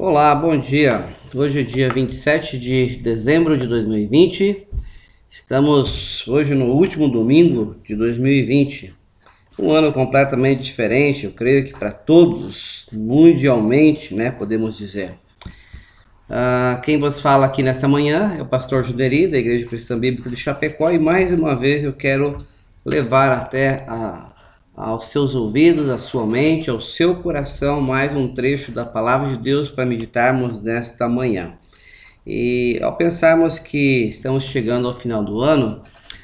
Olá, bom dia. Hoje é dia 27 de dezembro de 2020. Estamos hoje no último domingo de 2020. Um ano completamente diferente, eu creio que para todos, mundialmente, né, podemos dizer. Uh, quem vos fala aqui nesta manhã é o pastor Juderi, da Igreja Cristã Bíblica de Chapecó, e mais uma vez eu quero levar até a, aos seus ouvidos, à sua mente, ao seu coração, mais um trecho da palavra de Deus para meditarmos nesta manhã. E ao pensarmos que estamos chegando ao final do ano,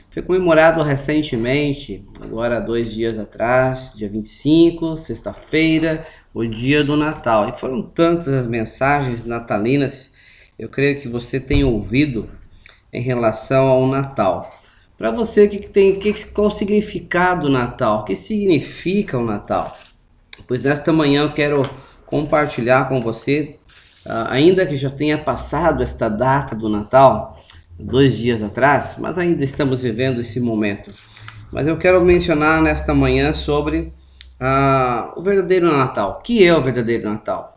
foi comemorado recentemente, agora dois dias atrás, dia 25, sexta-feira, o dia do Natal. E foram tantas as mensagens natalinas, eu creio que você tem ouvido em relação ao Natal. Para você, que tem, que, qual o significado do Natal? O que significa o Natal? Pois nesta manhã eu quero compartilhar com você, uh, ainda que já tenha passado esta data do Natal, dois dias atrás, mas ainda estamos vivendo esse momento. Mas eu quero mencionar nesta manhã sobre uh, o verdadeiro Natal. O que é o verdadeiro Natal?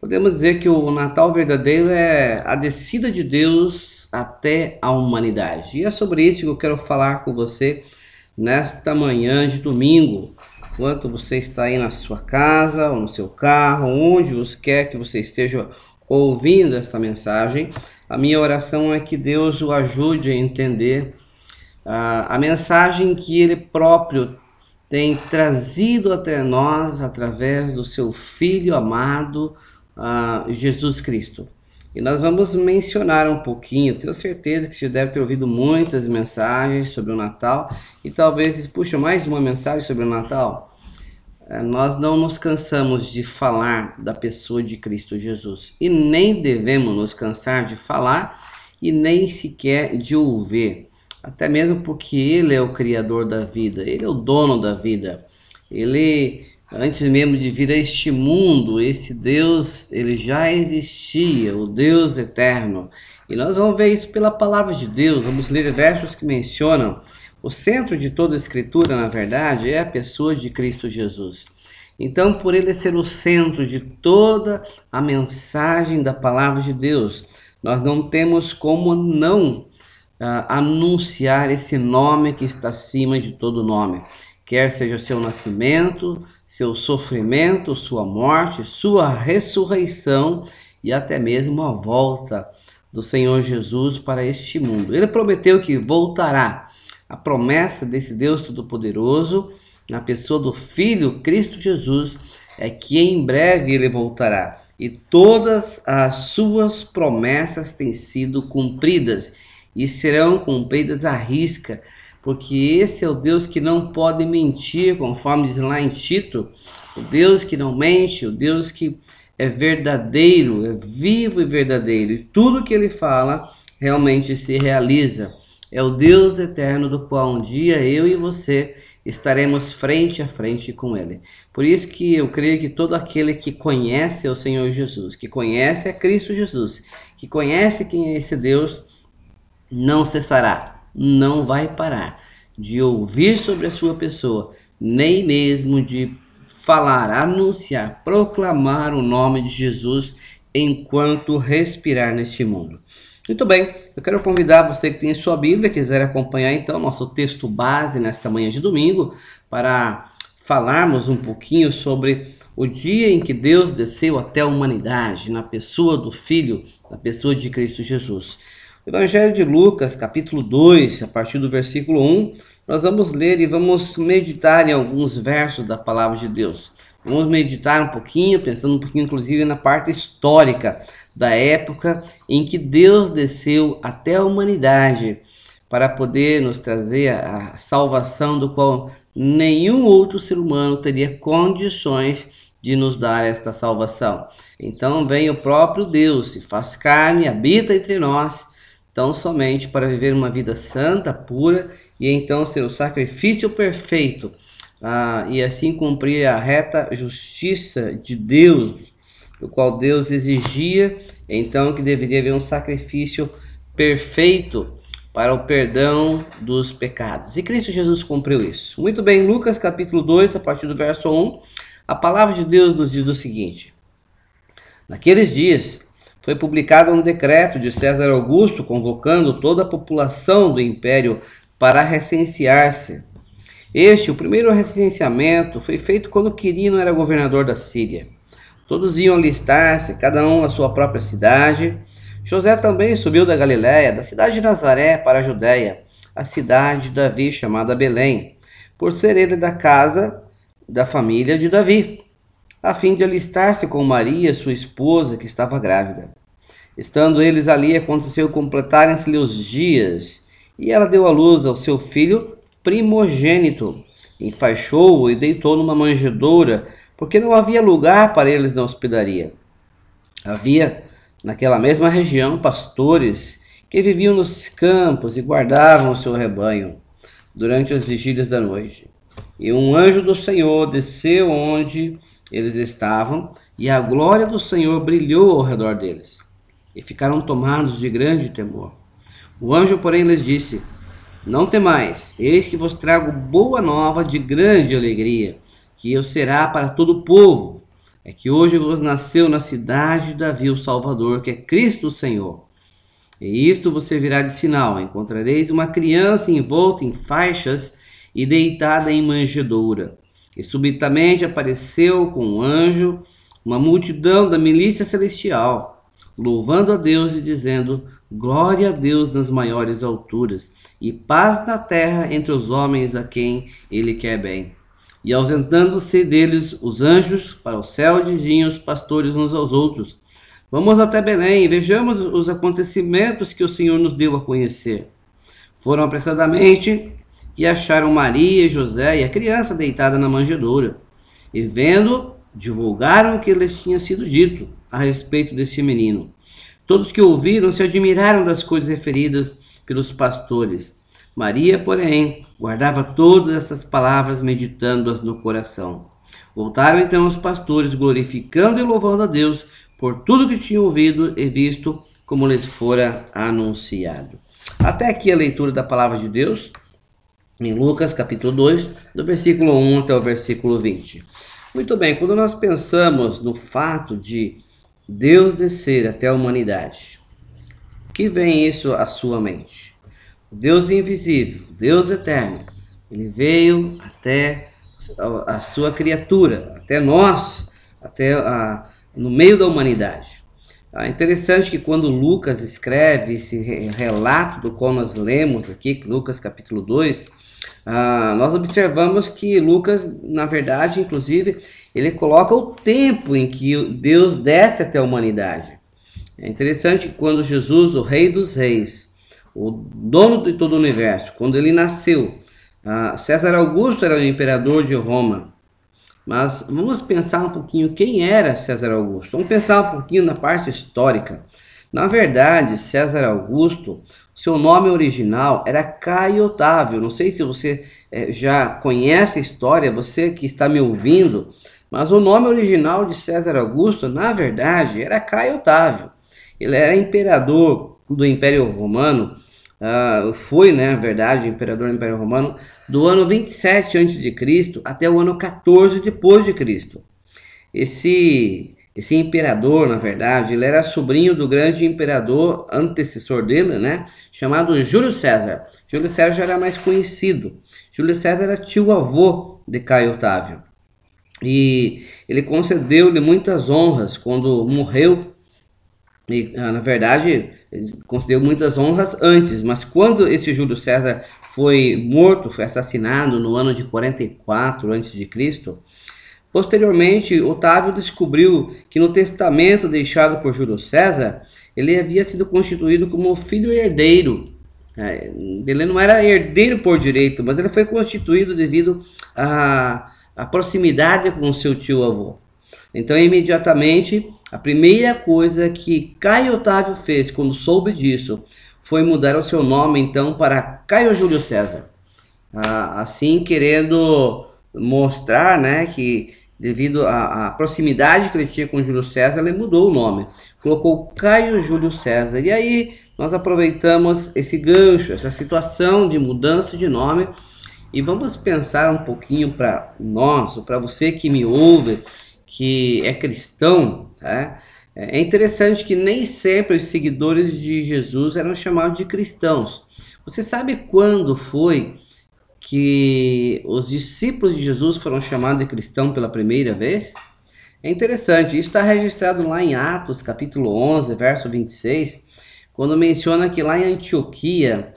Podemos dizer que o Natal verdadeiro é a descida de Deus até a humanidade. E é sobre isso que eu quero falar com você nesta manhã de domingo. Enquanto você está aí na sua casa ou no seu carro, onde você quer que você esteja ouvindo esta mensagem, a minha oração é que Deus o ajude a entender uh, a mensagem que Ele próprio tem trazido até nós através do seu Filho amado uh, Jesus Cristo. E nós vamos mencionar um pouquinho, tenho certeza que você deve ter ouvido muitas mensagens sobre o Natal e talvez, puxa, mais uma mensagem sobre o Natal. Uh, nós não nos cansamos de falar da pessoa de Cristo Jesus e nem devemos nos cansar de falar e nem sequer de ouvir, até mesmo porque Ele é o Criador da vida, Ele é o dono da vida, Ele Antes mesmo de vir a este mundo, esse Deus, ele já existia, o Deus eterno. E nós vamos ver isso pela palavra de Deus. Vamos ler versos que mencionam o centro de toda a escritura, na verdade, é a pessoa de Cristo Jesus. Então, por ele ser o centro de toda a mensagem da palavra de Deus, nós não temos como não uh, anunciar esse nome que está acima de todo nome, quer seja seu nascimento, seu sofrimento, sua morte, sua ressurreição e até mesmo a volta do Senhor Jesus para este mundo. Ele prometeu que voltará. A promessa desse Deus Todo-Poderoso, na pessoa do Filho Cristo Jesus, é que em breve ele voltará. E todas as suas promessas têm sido cumpridas e serão cumpridas à risca porque esse é o Deus que não pode mentir, conforme diz lá em Tito, o Deus que não mente, o Deus que é verdadeiro, é vivo e verdadeiro, e tudo que ele fala realmente se realiza. É o Deus eterno do qual um dia eu e você estaremos frente a frente com ele. Por isso que eu creio que todo aquele que conhece o Senhor Jesus, que conhece a Cristo Jesus, que conhece quem é esse Deus, não cessará não vai parar de ouvir sobre a sua pessoa, nem mesmo de falar, anunciar, proclamar o nome de Jesus enquanto respirar neste mundo. Muito bem, eu quero convidar você que tem sua Bíblia, quiser acompanhar então nosso texto base nesta manhã de domingo, para falarmos um pouquinho sobre o dia em que Deus desceu até a humanidade, na pessoa do Filho, na pessoa de Cristo Jesus. Evangelho de Lucas, capítulo 2, a partir do versículo 1, nós vamos ler e vamos meditar em alguns versos da palavra de Deus. Vamos meditar um pouquinho, pensando um pouquinho inclusive na parte histórica da época em que Deus desceu até a humanidade para poder nos trazer a salvação do qual nenhum outro ser humano teria condições de nos dar esta salvação. Então vem o próprio Deus, se faz carne, habita entre nós tão somente para viver uma vida santa, pura e então ser o sacrifício perfeito ah, e assim cumprir a reta justiça de Deus, do qual Deus exigia então que deveria haver um sacrifício perfeito para o perdão dos pecados. E Cristo Jesus cumpriu isso. Muito bem, Lucas capítulo 2, a partir do verso 1, a palavra de Deus nos diz o seguinte: Naqueles dias, foi publicado um decreto de César Augusto convocando toda a população do império para recensear-se. Este, o primeiro recenseamento, foi feito quando Quirino era governador da Síria. Todos iam alistar-se, cada um na sua própria cidade. José também subiu da Galiléia, da cidade de Nazaré, para a Judéia, a cidade de Davi, chamada Belém, por ser ele da casa da família de Davi, a fim de alistar-se com Maria, sua esposa, que estava grávida. Estando eles ali, aconteceu completarem-se-lhe os dias, e ela deu à luz ao seu filho primogênito, enfaixou-o e deitou numa manjedoura, porque não havia lugar para eles na hospedaria. Havia, naquela mesma região, pastores que viviam nos campos e guardavam o seu rebanho durante as vigílias da noite. E um anjo do Senhor desceu onde eles estavam, e a glória do Senhor brilhou ao redor deles, e ficaram tomados de grande temor. O anjo, porém, lhes disse: Não temais, eis que vos trago boa nova de grande alegria, que eu será para todo o povo. É que hoje vos nasceu na cidade de Davi o Salvador, que é Cristo o Senhor. E isto você virá de sinal: encontrareis uma criança envolta em faixas e deitada em manjedoura. E subitamente apareceu com um anjo uma multidão da milícia celestial, louvando a Deus e dizendo: Glória a Deus nas maiores alturas, e paz na terra entre os homens a quem ele quer bem. E ausentando-se deles os anjos para o céu, diziam os pastores uns aos outros: Vamos até Belém e vejamos os acontecimentos que o Senhor nos deu a conhecer. Foram apressadamente e acharam Maria José e a criança deitada na manjedoura. E vendo, divulgaram o que lhes tinha sido dito a respeito deste menino. Todos que ouviram se admiraram das coisas referidas pelos pastores. Maria, porém, guardava todas essas palavras, meditando-as no coração. Voltaram então os pastores, glorificando e louvando a Deus por tudo que tinham ouvido e visto, como lhes fora anunciado. Até aqui a leitura da palavra de Deus em Lucas capítulo 2, do versículo 1 até o versículo 20. Muito bem, quando nós pensamos no fato de Deus descer até a humanidade, que vem isso à sua mente? Deus invisível, Deus eterno, ele veio até a sua criatura, até nós, até a, no meio da humanidade. É interessante que quando Lucas escreve esse relato do qual nós lemos aqui, Lucas capítulo 2, ah, nós observamos que Lucas, na verdade, inclusive, ele coloca o tempo em que Deus desce até a humanidade. É interessante quando Jesus, o Rei dos Reis, o dono de todo o universo, quando ele nasceu, ah, César Augusto era o imperador de Roma. Mas vamos pensar um pouquinho quem era César Augusto. Vamos pensar um pouquinho na parte histórica. Na verdade, César Augusto seu nome original era Caio Otávio. Não sei se você é, já conhece a história, você que está me ouvindo, mas o nome original de César Augusto, na verdade, era Caio Otávio. Ele era imperador do Império Romano, uh, foi, né, na verdade, imperador do Império Romano, do ano 27 a.C. até o ano 14 depois de Cristo. Esse esse imperador, na verdade, ele era sobrinho do grande imperador antecessor dele, né? Chamado Júlio César. Júlio César já era mais conhecido. Júlio César era tio-avô de Caio Otávio. E ele concedeu-lhe muitas honras quando morreu. E, ah, na verdade, concedeu muitas honras antes, mas quando esse Júlio César foi morto, foi assassinado no ano de 44 a.C., Posteriormente, Otávio descobriu que no testamento deixado por Júlio César, ele havia sido constituído como filho herdeiro. É, ele não era herdeiro por direito, mas ele foi constituído devido à, à proximidade com seu tio-avô. Então, imediatamente, a primeira coisa que Caio Otávio fez quando soube disso foi mudar o seu nome, então, para Caio Júlio César. Ah, assim, querendo mostrar né, que devido à, proximidade que ele tinha com Júlio César, ele mudou o nome, colocou Caio Júlio César. E aí nós aproveitamos esse gancho, essa situação de mudança de nome e vamos pensar um pouquinho para nós, para você que me ouve, que é cristão, tá? É interessante que nem sempre os seguidores de Jesus eram chamados de cristãos. Você sabe quando foi que os discípulos de Jesus foram chamados de cristão pela primeira vez? É interessante, isso está registrado lá em Atos, capítulo 11, verso 26, quando menciona que lá em Antioquia,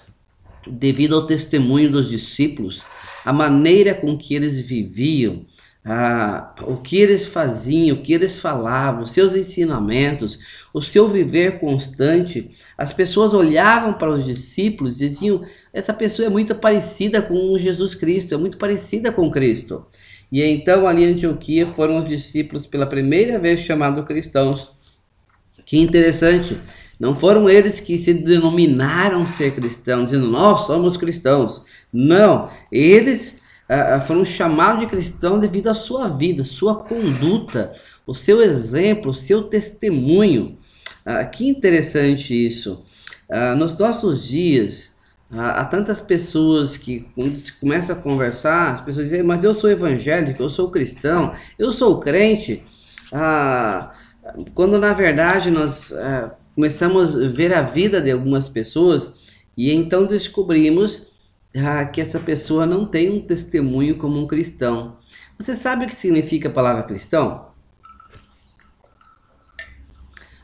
devido ao testemunho dos discípulos, a maneira com que eles viviam, ah, o que eles faziam, o que eles falavam, seus ensinamentos, o seu viver constante, as pessoas olhavam para os discípulos e diziam: essa pessoa é muito parecida com Jesus Cristo, é muito parecida com Cristo. E então ali em Antioquia foram os discípulos pela primeira vez chamados cristãos. Que interessante, não foram eles que se denominaram ser cristãos, dizendo nós somos cristãos. Não, eles ah, ah, foram chamados de cristão devido à sua vida, sua conduta, o seu exemplo, o seu testemunho. Ah, que interessante isso. nos nossos dias, há tantas pessoas que, quando se começa a conversar, as pessoas dizem, mas eu sou evangélico, eu sou cristão, eu sou crente. quando na verdade nós começamos a ver a vida de algumas pessoas e então descobrimos ah, que essa pessoa não tem um testemunho como um cristão. Você sabe o que significa a palavra cristão?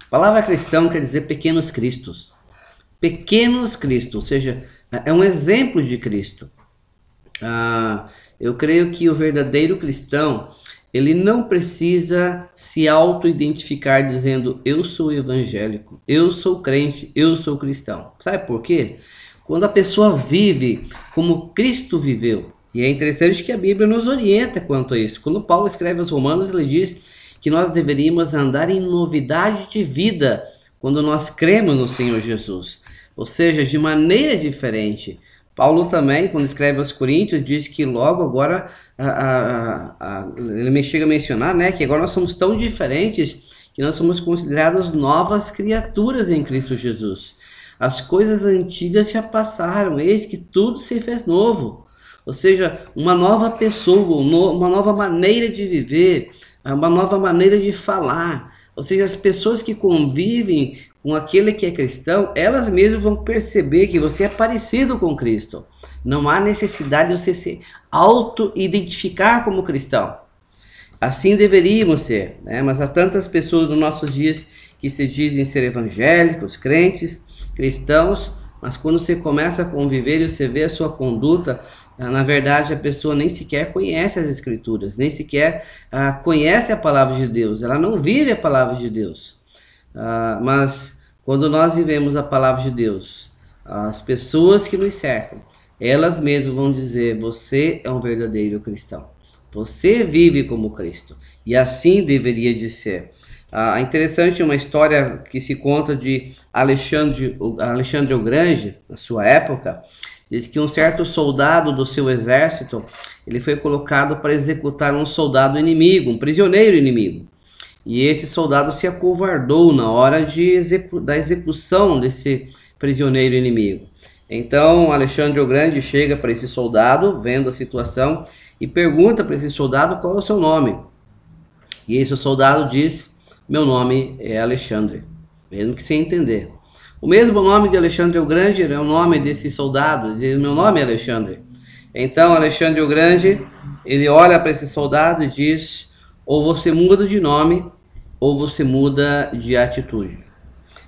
A palavra cristão quer dizer pequenos cristos. Pequenos cristos, ou seja, é um exemplo de Cristo. Ah, eu creio que o verdadeiro cristão ele não precisa se auto-identificar dizendo eu sou evangélico, eu sou crente, eu sou cristão. Sabe por quê? Quando a pessoa vive como Cristo viveu. E é interessante que a Bíblia nos orienta quanto a isso. Quando Paulo escreve aos Romanos, ele diz que nós deveríamos andar em novidade de vida quando nós cremos no Senhor Jesus. Ou seja, de maneira diferente. Paulo também, quando escreve aos Coríntios, diz que logo agora, a, a, a, ele me chega a mencionar, né, que agora nós somos tão diferentes que nós somos considerados novas criaturas em Cristo Jesus. As coisas antigas já passaram, eis que tudo se fez novo. Ou seja, uma nova pessoa, uma nova maneira de viver, uma nova maneira de falar. Ou seja, as pessoas que convivem com aquele que é cristão, elas mesmas vão perceber que você é parecido com Cristo. Não há necessidade de você se auto-identificar como cristão. Assim deveríamos ser, né? mas há tantas pessoas nos nossos dias que se dizem ser evangélicos, crentes, cristãos, mas quando você começa a conviver e você vê a sua conduta, ah, na verdade a pessoa nem sequer conhece as escrituras, nem sequer ah, conhece a palavra de Deus, ela não vive a palavra de Deus. Ah, mas quando nós vivemos a palavra de Deus, as pessoas que nos cercam, elas mesmas vão dizer: você é um verdadeiro cristão. Você vive como Cristo. E assim deveria de ser. Ah, interessante uma história que se conta de Alexandre, Alexandre o Grande, na sua época, diz que um certo soldado do seu exército, ele foi colocado para executar um soldado inimigo, um prisioneiro inimigo. E esse soldado se acovardou na hora de execu da execução desse prisioneiro inimigo. Então Alexandre o Grande chega para esse soldado, vendo a situação, e pergunta para esse soldado qual é o seu nome. E esse soldado diz meu nome é Alexandre, mesmo que sem entender. O mesmo nome de Alexandre o Grande é o nome desse soldado, diz meu nome é Alexandre. Então Alexandre o Grande, ele olha para esse soldado e diz: ou você muda de nome, ou você muda de atitude.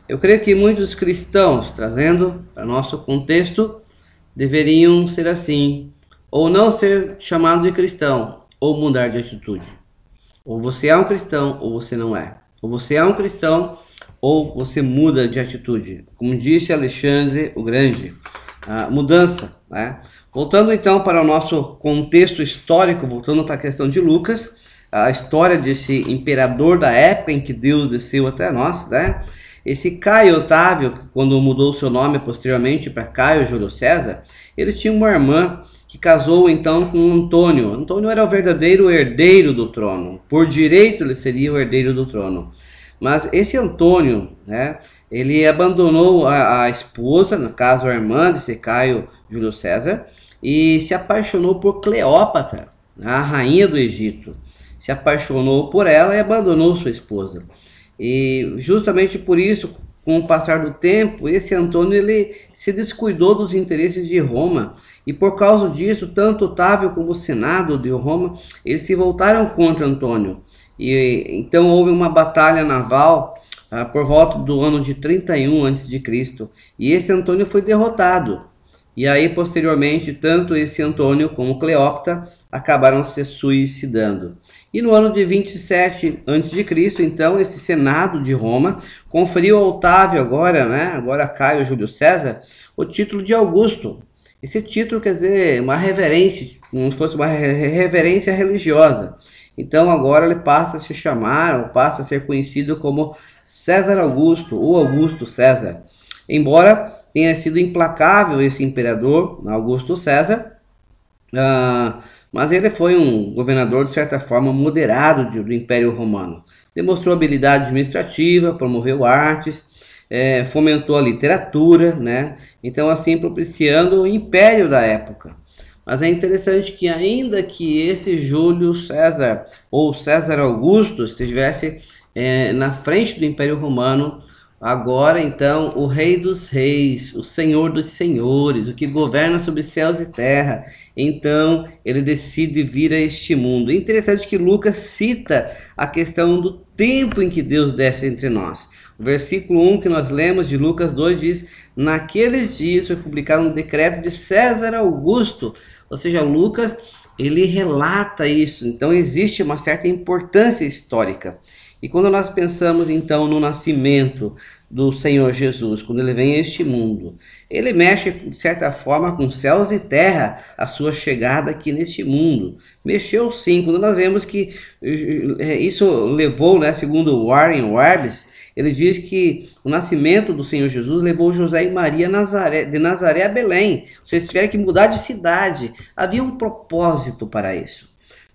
Eu creio que muitos cristãos, trazendo para nosso contexto, deveriam ser assim, ou não ser chamado de cristão, ou mudar de atitude. Ou você é um cristão, ou você não é. Ou você é um cristão ou você muda de atitude. Como disse Alexandre o Grande, a mudança. Né? Voltando então para o nosso contexto histórico, voltando para a questão de Lucas, a história desse imperador da época em que Deus desceu até nós, né? Esse Caio Otávio, quando mudou seu nome posteriormente para Caio Júlio César, eles tinham uma irmã que casou então com Antônio. Antônio era o verdadeiro herdeiro do trono. Por direito ele seria o herdeiro do trono. Mas esse Antônio, né, ele abandonou a, a esposa, no caso a irmã desse Caio Júlio César, e se apaixonou por Cleópatra, a rainha do Egito. Se apaixonou por ela e abandonou sua esposa. E justamente por isso, com o passar do tempo, esse Antônio ele se descuidou dos interesses de Roma e por causa disso, tanto Otávio como o Senado de Roma, eles se voltaram contra Antônio. E então houve uma batalha naval ah, por volta do ano de 31 a.C. E esse Antônio foi derrotado. E aí, posteriormente, tanto esse Antônio como Cleópatra acabaram se suicidando. E no ano de 27 a.C., então, esse Senado de Roma conferiu a Otávio, agora, né, agora Caio Júlio César, o título de Augusto. Esse título quer dizer uma reverência, como se fosse uma reverência religiosa. Então agora ele passa a se chamar, ou passa a ser conhecido como César Augusto ou Augusto César. Embora tenha sido implacável esse imperador, Augusto César, uh, mas ele foi um governador de certa forma moderado do Império Romano. Demonstrou habilidade administrativa, promoveu artes, é, fomentou a literatura, né? Então assim propiciando o império da época. Mas é interessante que ainda que esse Júlio César ou César Augusto estivesse é, na frente do Império Romano, agora então o Rei dos Reis, o Senhor dos Senhores, o que governa sobre céus e terra, então ele decide vir a este mundo. É interessante que Lucas cita a questão do tempo em que Deus desce entre nós. O versículo 1 que nós lemos de Lucas 2 diz: Naqueles dias foi publicado um decreto de César Augusto, ou seja, Lucas ele relata isso, então existe uma certa importância histórica. E quando nós pensamos então no nascimento do Senhor Jesus, quando ele vem a este mundo, ele mexe de certa forma com céus e terra, a sua chegada aqui neste mundo. Mexeu sim, quando nós vemos que eh, isso levou, né, segundo Warren Webs, ele diz que o nascimento do Senhor Jesus levou José e Maria Nazaré, de Nazaré a Belém. Vocês tiveram que mudar de cidade. Havia um propósito para isso.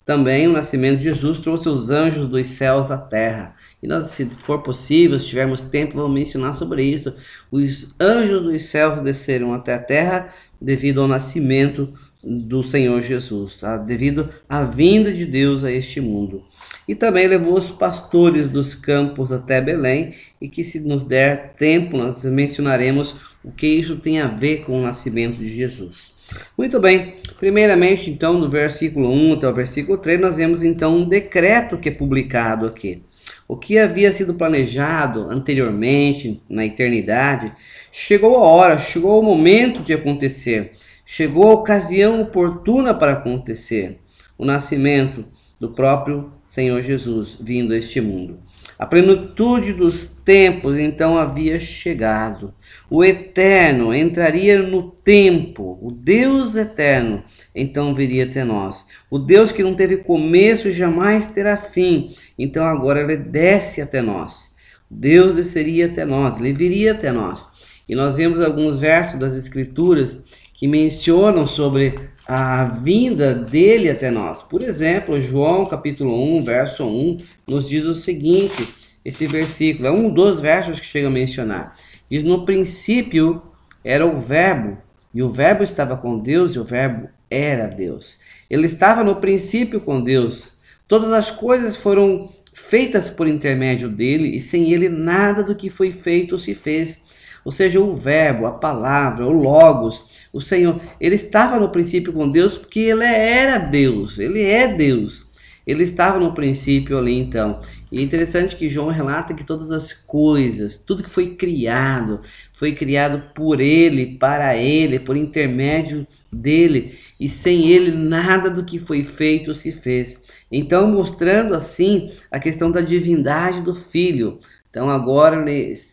Também o nascimento de Jesus trouxe os anjos dos céus à terra. E nós, se for possível, se tivermos tempo, vamos mencionar sobre isso. Os anjos dos céus desceram até a terra devido ao nascimento do Senhor Jesus, tá? devido à vinda de Deus a este mundo. E também levou os pastores dos campos até Belém, e que se nos der tempo, nós mencionaremos o que isso tem a ver com o nascimento de Jesus. Muito bem, primeiramente, então, no versículo 1 até o versículo 3, nós vemos então um decreto que é publicado aqui. O que havia sido planejado anteriormente, na eternidade, chegou a hora, chegou o momento de acontecer, chegou a ocasião oportuna para acontecer o nascimento do próprio Senhor Jesus vindo a este mundo. A plenitude dos tempos então havia chegado. O Eterno entraria no tempo, o Deus eterno então viria até nós. O Deus que não teve começo jamais terá fim, então agora ele desce até nós. Deus desceria até nós, ele viria até nós. E nós vemos alguns versos das Escrituras que mencionam sobre a vinda dele até nós. Por exemplo, João capítulo 1, verso 1, nos diz o seguinte, esse versículo, é um dos versos que chega a mencionar. Diz, no princípio era o verbo, e o verbo estava com Deus, e o verbo era Deus. Ele estava no princípio com Deus. Todas as coisas foram feitas por intermédio dele, e sem ele nada do que foi feito se fez. Ou seja, o verbo, a palavra, o logos, o Senhor, ele estava no princípio com Deus porque ele era Deus, ele é Deus. Ele estava no princípio ali então. E é interessante que João relata que todas as coisas, tudo que foi criado, foi criado por ele, para ele, por intermédio dele, e sem ele nada do que foi feito se fez. Então, mostrando assim a questão da divindade do filho. Então agora,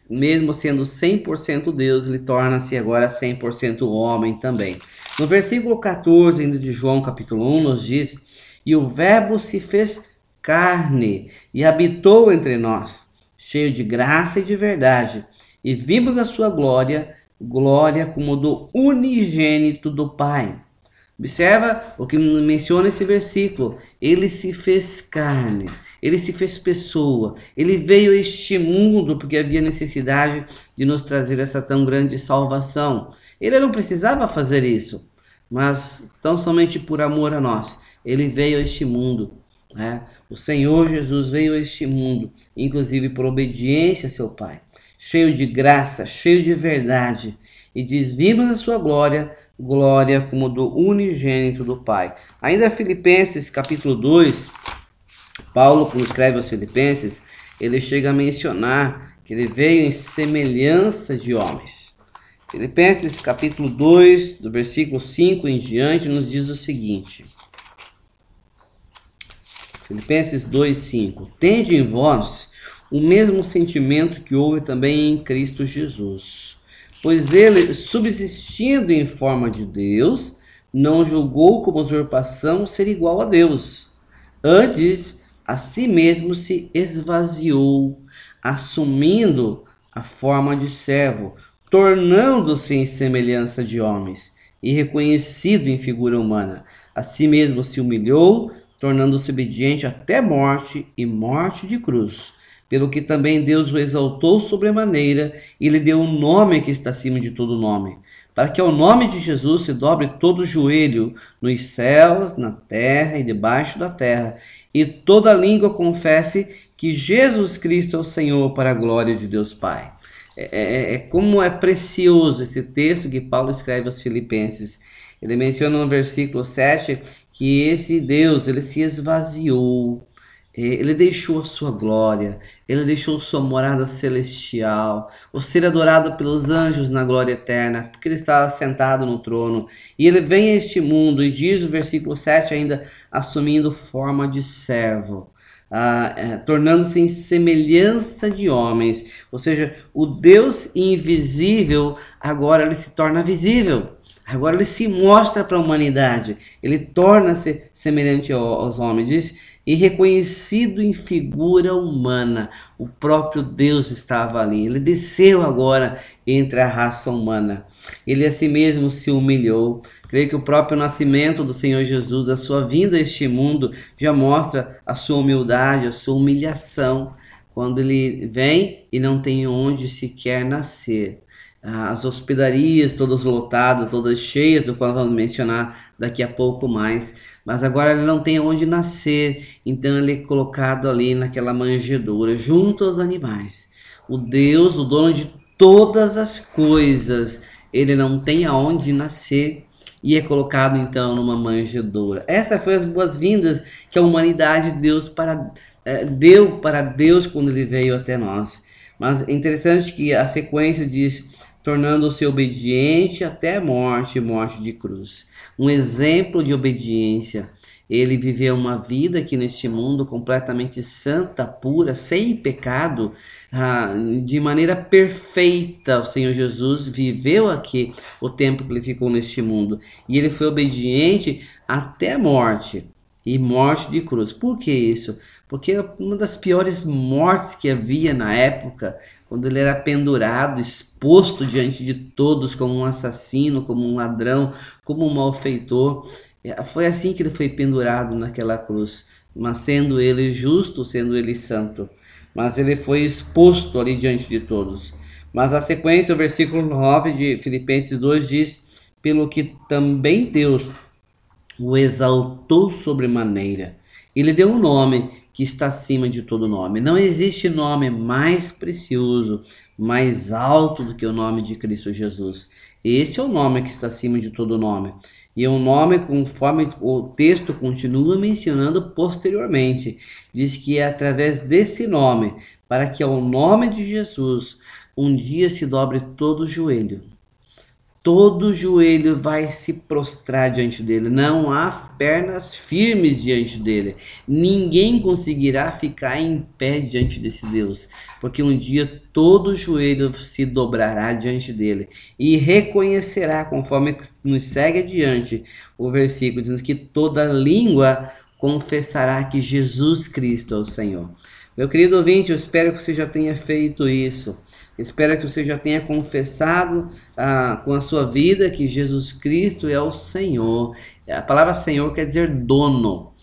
mesmo sendo 100% Deus, ele torna-se agora 100% homem também. No versículo 14 ainda de João capítulo 1 nos diz, E o verbo se fez carne e habitou entre nós, cheio de graça e de verdade, e vimos a sua glória, glória como do unigênito do Pai. Observa o que menciona esse versículo. Ele se fez carne ele se fez pessoa, ele veio a este mundo porque havia necessidade de nos trazer essa tão grande salvação. Ele não precisava fazer isso, mas tão somente por amor a nós, ele veio a este mundo Né? O Senhor Jesus veio a este mundo, inclusive por obediência a seu Pai, cheio de graça, cheio de verdade, e diz: Vimos a sua glória, glória como do unigênito do Pai. Ainda Filipenses capítulo 2, Paulo, quando escreve aos Filipenses, ele chega a mencionar que ele veio em semelhança de homens. Filipenses capítulo 2, do versículo 5 em diante, nos diz o seguinte: Filipenses 2:5. Tende em vós o mesmo sentimento que houve também em Cristo Jesus. Pois ele, subsistindo em forma de Deus, não julgou como usurpação ser igual a Deus. Antes, a si mesmo se esvaziou, assumindo a forma de servo, tornando-se em semelhança de homens e reconhecido em figura humana. A si mesmo se humilhou, tornando-se obediente até morte e morte de cruz. Pelo que também Deus o exaltou sobremaneira e lhe deu um nome que está acima de todo nome, para que ao nome de Jesus se dobre todo o joelho nos céus, na terra e debaixo da terra, e toda língua confesse que Jesus Cristo é o Senhor para a glória de Deus Pai. É, é, é como é precioso esse texto que Paulo escreve aos Filipenses. Ele menciona no versículo 7 que esse Deus ele se esvaziou, é, ele deixou a sua glória, ele deixou sua morada celestial, o ser adorado pelos anjos na glória eterna, porque ele está sentado no trono. E ele vem a este mundo, e diz o versículo 7 ainda, assumindo forma de servo. Ah, é, tornando-se em semelhança de homens, ou seja, o Deus invisível agora ele se torna visível. Agora ele se mostra para a humanidade, ele torna-se semelhante aos homens, diz, e reconhecido em figura humana. O próprio Deus estava ali, ele desceu agora entre a raça humana. Ele a si mesmo se humilhou. Creio que o próprio nascimento do Senhor Jesus, a sua vinda a este mundo, já mostra a sua humildade, a sua humilhação, quando ele vem e não tem onde sequer nascer as hospedarias todas lotadas, todas cheias, do qual vamos mencionar daqui a pouco mais. Mas agora ele não tem onde nascer, então ele é colocado ali naquela manjedoura, junto aos animais. O Deus, o dono de todas as coisas, ele não tem aonde nascer e é colocado então numa manjedoura. Essa foi as boas-vindas que a humanidade Deus para, é, deu para Deus quando ele veio até nós. Mas é interessante que a sequência diz tornando-se obediente até morte morte de cruz. Um exemplo de obediência. Ele viveu uma vida aqui neste mundo completamente santa, pura, sem pecado, ah, de maneira perfeita. O Senhor Jesus viveu aqui o tempo que ele ficou neste mundo e ele foi obediente até a morte e morte de cruz. Por que isso? Porque uma das piores mortes que havia na época, quando ele era pendurado, exposto diante de todos como um assassino, como um ladrão, como um malfeitor, é, foi assim que ele foi pendurado naquela cruz, mas sendo ele justo, sendo ele santo, mas ele foi exposto ali diante de todos. Mas a sequência, o versículo 9 de Filipenses 2 diz: Pelo que também Deus o exaltou sobremaneira e lhe deu um nome que está acima de todo nome. Não existe nome mais precioso, mais alto do que o nome de Cristo Jesus. Esse é o nome que está acima de todo nome. E é um nome conforme o texto continua mencionando posteriormente. Diz que é através desse nome, para que ao nome de Jesus um dia se dobre todo o joelho todo joelho vai se prostrar diante dele, não há pernas firmes diante dele. Ninguém conseguirá ficar em pé diante desse Deus, porque um dia todo joelho se dobrará diante dele e reconhecerá, conforme nos segue adiante o versículo, dizendo que toda língua confessará que Jesus Cristo é o Senhor. Meu querido ouvinte, eu espero que você já tenha feito isso. Espero que você já tenha confessado ah, com a sua vida que Jesus Cristo é o Senhor. A palavra Senhor quer dizer dono.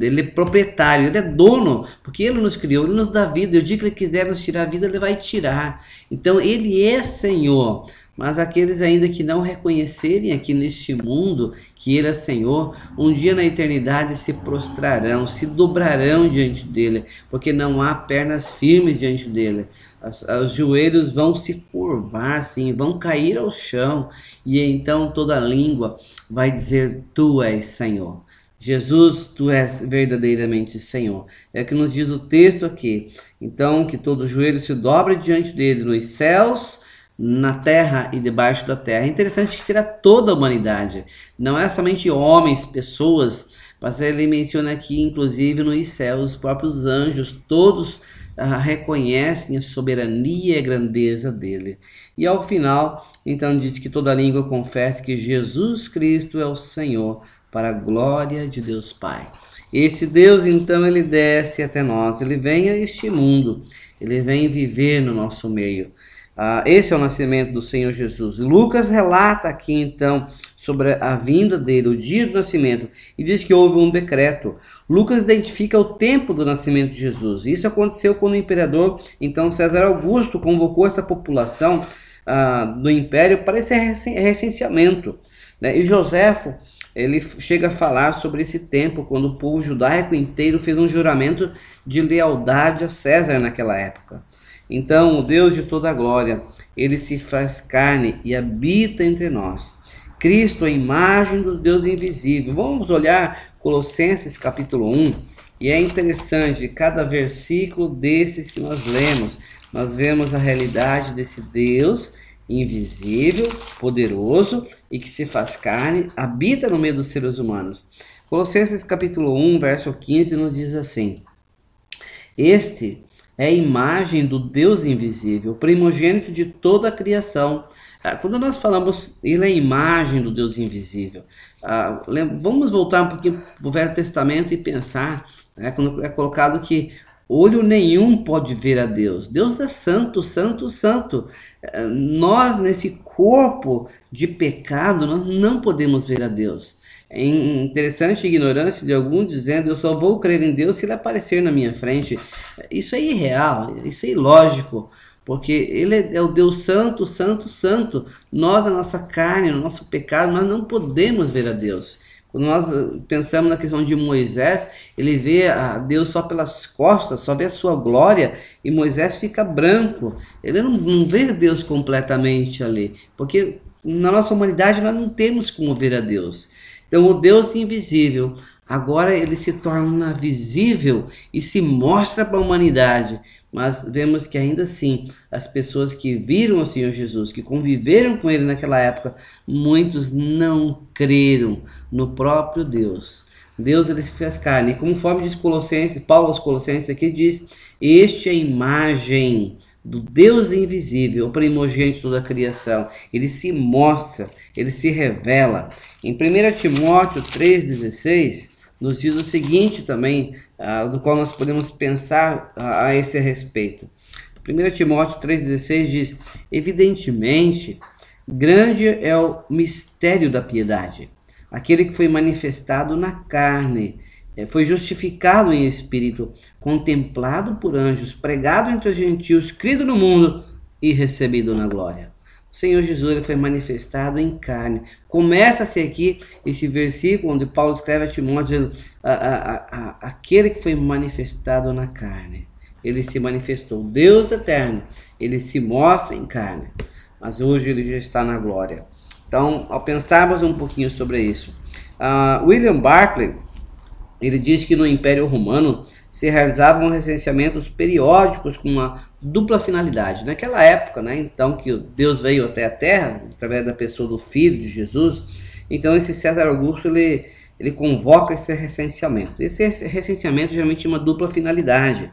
Ele é proprietário, ele é dono, porque ele nos criou, ele nos dá vida. E o dia que ele quiser nos tirar a vida, ele vai tirar. Então ele é Senhor. Mas aqueles ainda que não reconhecerem aqui neste mundo que Ele é Senhor, um dia na eternidade se prostrarão, se dobrarão diante dele, porque não há pernas firmes diante dele. As, os joelhos vão se curvar, sim, vão cair ao chão, e então toda língua vai dizer: Tu és Senhor. Jesus, tu és verdadeiramente Senhor. É o que nos diz o texto aqui. Então, que todo joelho se dobre diante dele nos céus, na terra e debaixo da terra. É interessante que será toda a humanidade, não é somente homens, pessoas, mas ele menciona aqui, inclusive, nos céus, os próprios anjos, todos ah, reconhecem a soberania e a grandeza dele. E ao final, então, diz que toda língua confesse que Jesus Cristo é o Senhor para a glória de Deus Pai. Esse Deus, então, ele desce até nós, ele vem a este mundo, ele vem viver no nosso meio. Ah, esse é o nascimento do Senhor Jesus. Lucas relata aqui, então, sobre a vinda dele, o dia do nascimento, e diz que houve um decreto. Lucas identifica o tempo do nascimento de Jesus. Isso aconteceu quando o imperador, então César Augusto, convocou essa população ah, do império para esse recenseamento. Né? E Joséfo ele chega a falar sobre esse tempo, quando o povo judaico inteiro fez um juramento de lealdade a César naquela época. Então, o Deus de toda a glória, ele se faz carne e habita entre nós. Cristo, a imagem do Deus invisível. Vamos olhar Colossenses capítulo 1, e é interessante, cada versículo desses que nós lemos, nós vemos a realidade desse Deus invisível, poderoso e que se faz carne, habita no meio dos seres humanos. Colossenses capítulo 1, verso 15 nos diz assim: Este é a imagem do Deus invisível, primogênito de toda a criação. Ah, quando nós falamos, ele é a imagem do Deus invisível. Ah, vamos voltar um pouquinho para o Velho Testamento e pensar, né, quando é colocado que Olho nenhum pode ver a Deus. Deus é santo, santo, santo. Eh, nós, nesse corpo de pecado, nós não podemos ver a Deus. É interessante a ignorância de alguns dizendo: Eu só vou crer em Deus se ele aparecer na minha frente. Isso é irreal, isso é ilógico, porque ele é o Deus Santo, Santo, Santo. Nós, na nossa carne, no nosso pecado, nós não podemos ver a Deus. Quando nós eh, pensamos na questão de Moisés, ele vê a Deus só pelas costas, só vê a sua glória, e Moisés fica branco. Ele não, não vê Deus completamente ali, porque na nossa humanidade nós não temos como ver a Deus. Então, o Deus invisível, agora ele se torna visível e se mostra para a humanidade. Mas vemos que ainda assim, as pessoas que viram o Senhor Jesus, que conviveram com ele naquela época, muitos não creram no próprio Deus. Deus ele se fez carne. E conforme diz Colossenses, Paulo aos Colossenses aqui diz: Este é a imagem do Deus invisível, o primogênito da criação. Ele se mostra, ele se revela. Em 1 Timóteo 3,16, nos diz o seguinte também, uh, do qual nós podemos pensar a esse respeito. 1 Timóteo 3,16 diz: Evidentemente, grande é o mistério da piedade, aquele que foi manifestado na carne, foi justificado em espírito, contemplado por anjos, pregado entre os gentios, crido no mundo e recebido na glória. O Senhor Jesus ele foi manifestado em carne. Começa-se aqui esse versículo onde Paulo escreve a Timóteo dizendo: a, a, a, aquele que foi manifestado na carne. Ele se manifestou. Deus eterno, ele se mostra em carne. Mas hoje ele já está na glória. Então, ao pensarmos um pouquinho sobre isso, uh, William Barclay ele diz que no Império Romano se realizavam recenseamentos periódicos com uma dupla finalidade. Naquela época, né, então que Deus veio até a Terra através da pessoa do Filho de Jesus, então esse César Augusto ele, ele convoca esse recenseamento. Esse recenseamento geralmente tinha uma dupla finalidade.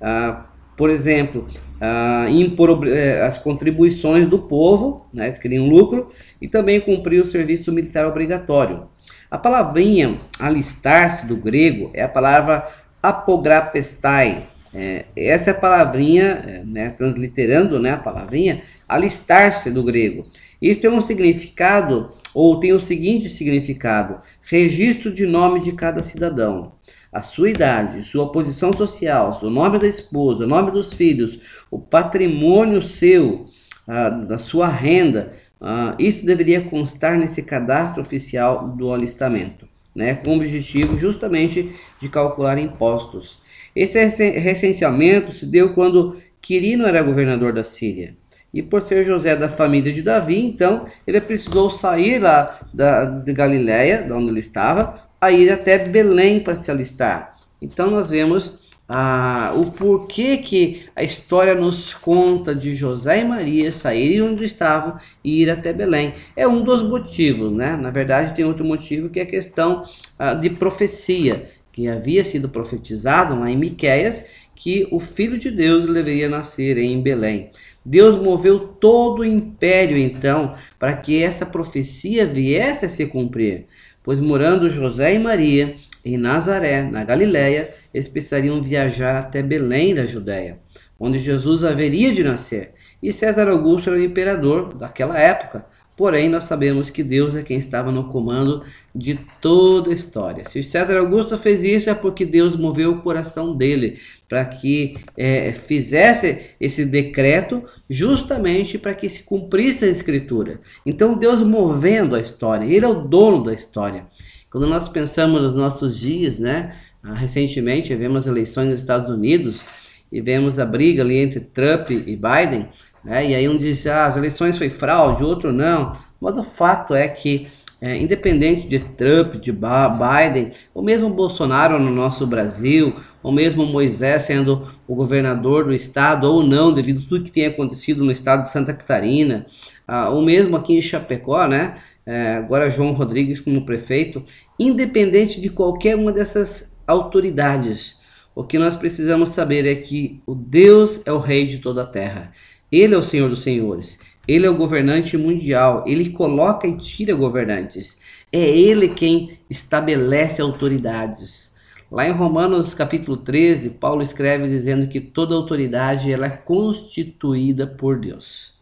Ah, por exemplo, ah, impor eh, as contribuições do povo, né, eles queriam lucro, e também cumprir o serviço militar obrigatório. A palavrinha alistar-se do grego é a palavra apograpestai. É, essa é a palavrinha, é, né, transliterando né, a palavrinha, alistar-se do grego. Isso tem um significado, ou tem o seguinte significado: registro de nome de cada cidadão. A sua idade, sua posição social, o nome da esposa, o nome dos filhos, o patrimônio seu, a, da sua renda, uh, isso deveria constar nesse cadastro oficial do alistamento, né, com o objetivo justamente de calcular impostos. Esse recenseamento se deu quando Quirino era governador da Síria. E por ser José da família de Davi, então ele precisou sair lá da, de Galiléia, de onde ele estava, a ir até Belém para se alistar. Então nós vemos ah, o porquê que a história nos conta de José e Maria saírem onde estavam e ir até Belém. É um dos motivos, né? Na verdade, tem outro motivo que é a questão ah, de profecia, que havia sido profetizado lá em Miquéias, que o Filho de Deus deveria nascer em Belém. Deus moveu todo o império então para que essa profecia viesse a se cumprir, pois morando José e Maria em Nazaré, na Galiléia, eles precisariam viajar até Belém da Judéia, onde Jesus haveria de nascer. E César Augusto era o imperador daquela época. Porém, nós sabemos que Deus é quem estava no comando de toda a história. Se César Augusto fez isso, é porque Deus moveu o coração dele para que é, fizesse esse decreto, justamente para que se cumprisse a Escritura. Então, Deus movendo a história, Ele é o dono da história. Quando nós pensamos nos nossos dias, né? Ah, recentemente vemos eleições nos Estados Unidos e vemos a briga ali entre Trump e Biden, né? E aí um diz, ah, as eleições foi fraude, outro não. Mas o fato é que é, independente de Trump, de Biden, ou mesmo Bolsonaro no nosso Brasil, ou mesmo Moisés sendo o governador do estado ou não, devido a tudo que tem acontecido no estado de Santa Catarina, ah, ou mesmo aqui em Chapecó, né? É, agora João Rodrigues como prefeito, independente de qualquer uma dessas autoridades, o que nós precisamos saber é que o Deus é o rei de toda a terra. Ele é o Senhor dos senhores. Ele é o governante mundial. Ele coloca e tira governantes. É ele quem estabelece autoridades. Lá em Romanos capítulo 13, Paulo escreve dizendo que toda autoridade ela é constituída por Deus.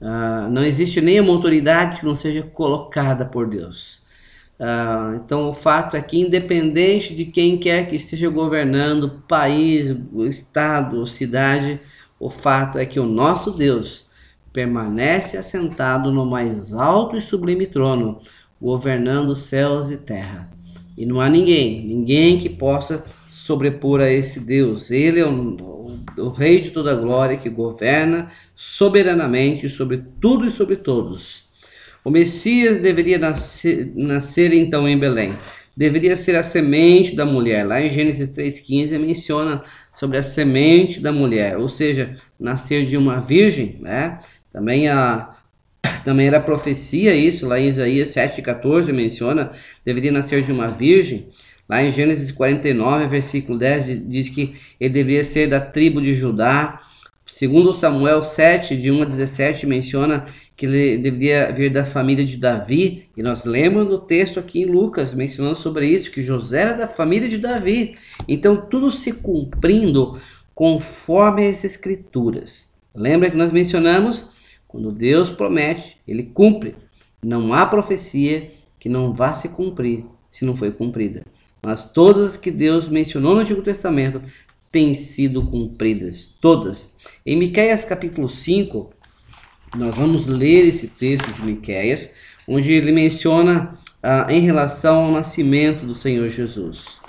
Uh, não existe nenhuma autoridade que não seja colocada por Deus. Uh, então, o fato é que, independente de quem quer que esteja governando país, estado, cidade, o fato é que o nosso Deus permanece assentado no mais alto e sublime trono, governando céus e terra. E não há ninguém, ninguém que possa sobrepor a esse Deus. Ele é o o Rei de toda glória que governa soberanamente sobre tudo e sobre todos. O Messias deveria nascer, nascer então em Belém. Deveria ser a semente da mulher. Lá em Gênesis 3,15 menciona sobre a semente da mulher, ou seja, nascer de uma virgem. Né? Também a, também era profecia isso, lá em Isaías 7,14 menciona, deveria nascer de uma virgem. Lá em Gênesis 49, versículo 10, diz que ele deveria ser da tribo de Judá. Segundo Samuel 7, de 1 a 17, menciona que ele deveria vir da família de Davi. E nós lemos no texto aqui em Lucas, mencionando sobre isso, que José era da família de Davi. Então, tudo se cumprindo conforme as escrituras. Lembra que nós mencionamos? Quando Deus promete, ele cumpre. Não há profecia que não vá se cumprir se não foi cumprida mas todas as que Deus mencionou no Antigo Testamento têm sido cumpridas, todas. Em Miqueias capítulo 5, nós vamos ler esse texto de Miqueias, onde ele menciona ah, em relação ao nascimento do Senhor Jesus.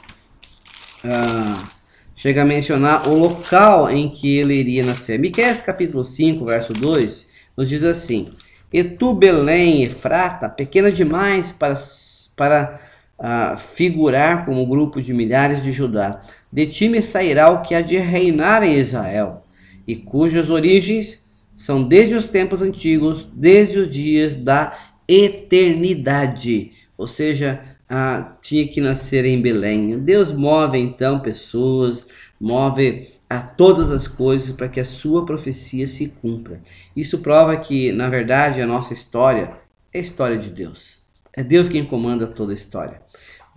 Ah, chega a mencionar o local em que ele iria nascer. Miqueias capítulo 5, verso 2, nos diz assim: E tu, Belém, Efrata, pequena demais para, para a figurar como grupo de milhares de Judá. De ti me sairá o que há de reinar em Israel, e cujas origens são desde os tempos antigos, desde os dias da eternidade. Ou seja, ah, tinha que nascer em Belém. Deus move então pessoas, move a todas as coisas para que a sua profecia se cumpra. Isso prova que, na verdade, a nossa história é a história de Deus. É Deus quem comanda toda a história.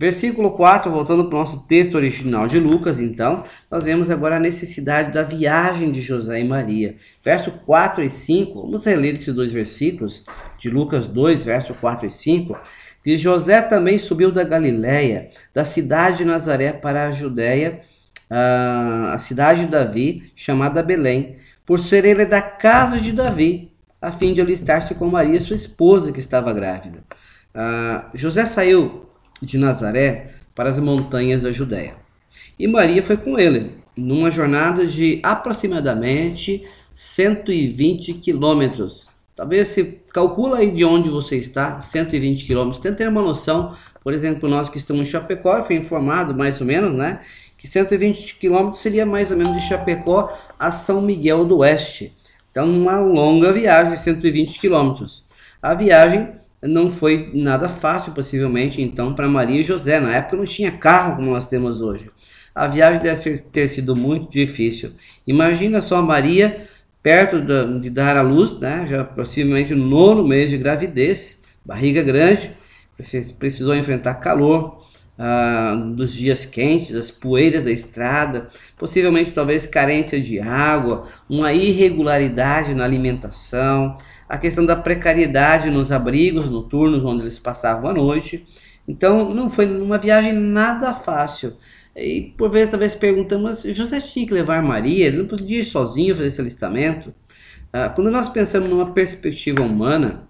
Versículo 4, voltando para o nosso texto original de Lucas, então, nós vemos agora a necessidade da viagem de José e Maria. Verso 4 e 5, vamos reler esses dois versículos de Lucas 2, verso 4 e 5. Diz: José também subiu da Galiléia, da cidade de Nazaré para a Judéia, a cidade de Davi, chamada Belém, por ser ele da casa de Davi a fim de alistar-se com Maria, sua esposa, que estava grávida. Ah, José saiu de Nazaré para as montanhas da Judéia e Maria foi com ele, numa jornada de aproximadamente 120 quilômetros. Talvez se calcula aí de onde você está, 120 quilômetros. Tenta ter uma noção, por exemplo, nós que estamos em Chapecó, fui informado mais ou menos, né? Que 120 quilômetros seria mais ou menos de Chapecó a São Miguel do Oeste. Então, uma longa viagem, 120 quilômetros. A viagem não foi nada fácil, possivelmente, então, para Maria e José. Na época não tinha carro como nós temos hoje. A viagem deve ter sido muito difícil. Imagina só Maria perto de dar à luz, né, já possivelmente no nono mês de gravidez, barriga grande, precisou enfrentar calor ah, dos dias quentes, as poeiras da estrada, possivelmente talvez carência de água, uma irregularidade na alimentação, a questão da precariedade nos abrigos noturnos onde eles passavam a noite. Então não foi uma viagem nada fácil. E por vezes talvez perguntamos, José tinha que levar Maria, ele não podia ir sozinho fazer esse alistamento. Ah, quando nós pensamos numa perspectiva humana,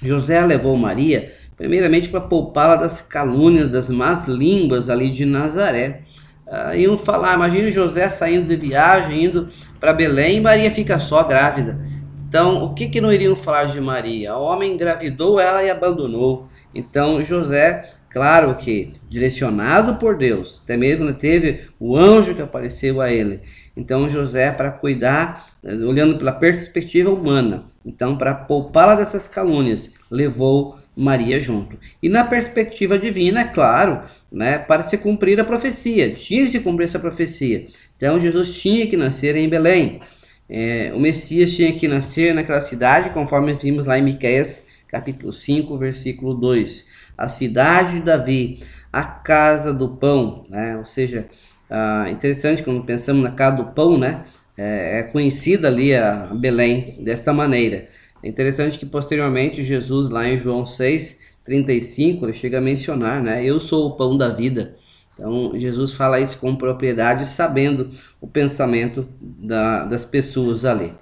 José levou Maria primeiramente para poupá-la das calúnias, das más línguas ali de Nazaré. Ah, iam falar, imagine José saindo de viagem, indo para Belém e Maria fica só grávida. Então, o que, que não iriam falar de Maria? O homem engravidou ela e abandonou. Então, José Claro que direcionado por Deus, até mesmo teve o anjo que apareceu a ele. Então José para cuidar, olhando pela perspectiva humana, então para poupá-la dessas calúnias, levou Maria junto. E na perspectiva divina, é claro, né, para se cumprir a profecia, tinha que se cumprir essa profecia. Então Jesus tinha que nascer em Belém. É, o Messias tinha que nascer naquela cidade, conforme vimos lá em Miqueias, capítulo 5, versículo 2 a cidade de Davi, a casa do pão, né? Ou seja, ah, interessante quando pensamos na casa do pão, né? É, é conhecida ali a Belém desta maneira. É interessante que posteriormente Jesus lá em João 6, 35, ele chega a mencionar, né? Eu sou o pão da vida. Então Jesus fala isso com propriedade, sabendo o pensamento da, das pessoas ali.